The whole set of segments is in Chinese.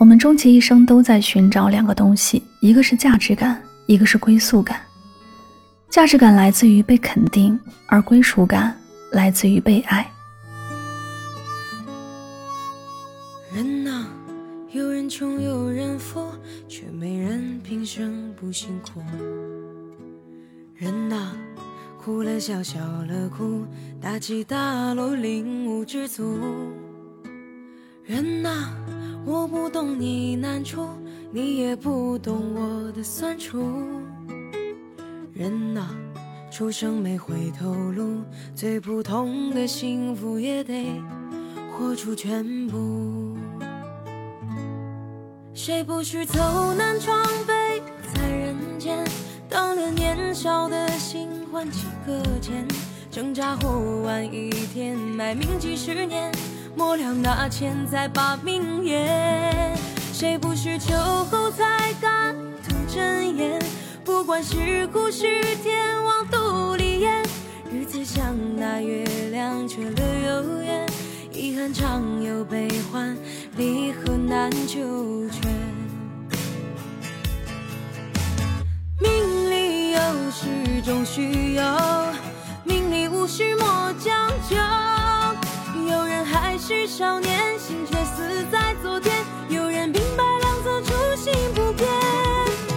我们终其一生都在寻找两个东西，一个是价值感，一个是归宿感。价值感来自于被肯定，而归属感来自于被爱。人呐，有人穷，有人富，却没人平生不辛苦。人呐，哭了笑，笑了哭，大起大落，领悟知足。人呐。我不懂你难处，你也不懂我的酸楚。人呐，出生没回头路，最普通的幸福也得活出全部。谁不是走南闯北在人间，当了年少的心换几个钱，挣扎过完一天，卖命几十年。莫了那钱财把名言，谁不是酒后才敢吐真言？不管是苦是甜，往肚里咽。日子像那月亮，缺了又圆。遗憾常有悲欢，离合难求全。命里有时终须有，命里无时莫。是少年，心却死在昨天。有人明白两则初心不变，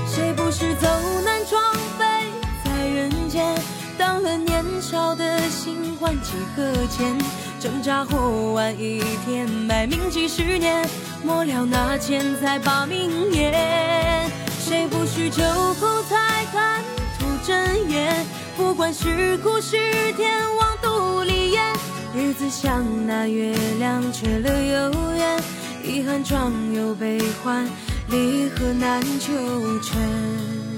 谁不是走南闯北在人间？当了年少的心换几个钱，挣扎活完一天，卖命几十年，末了那钱财把名言。谁不是酒后才敢吐真言？不管是苦是甜，往肚里咽。日子像那月亮，缺了又圆，遗憾中有悲欢，离合难求全。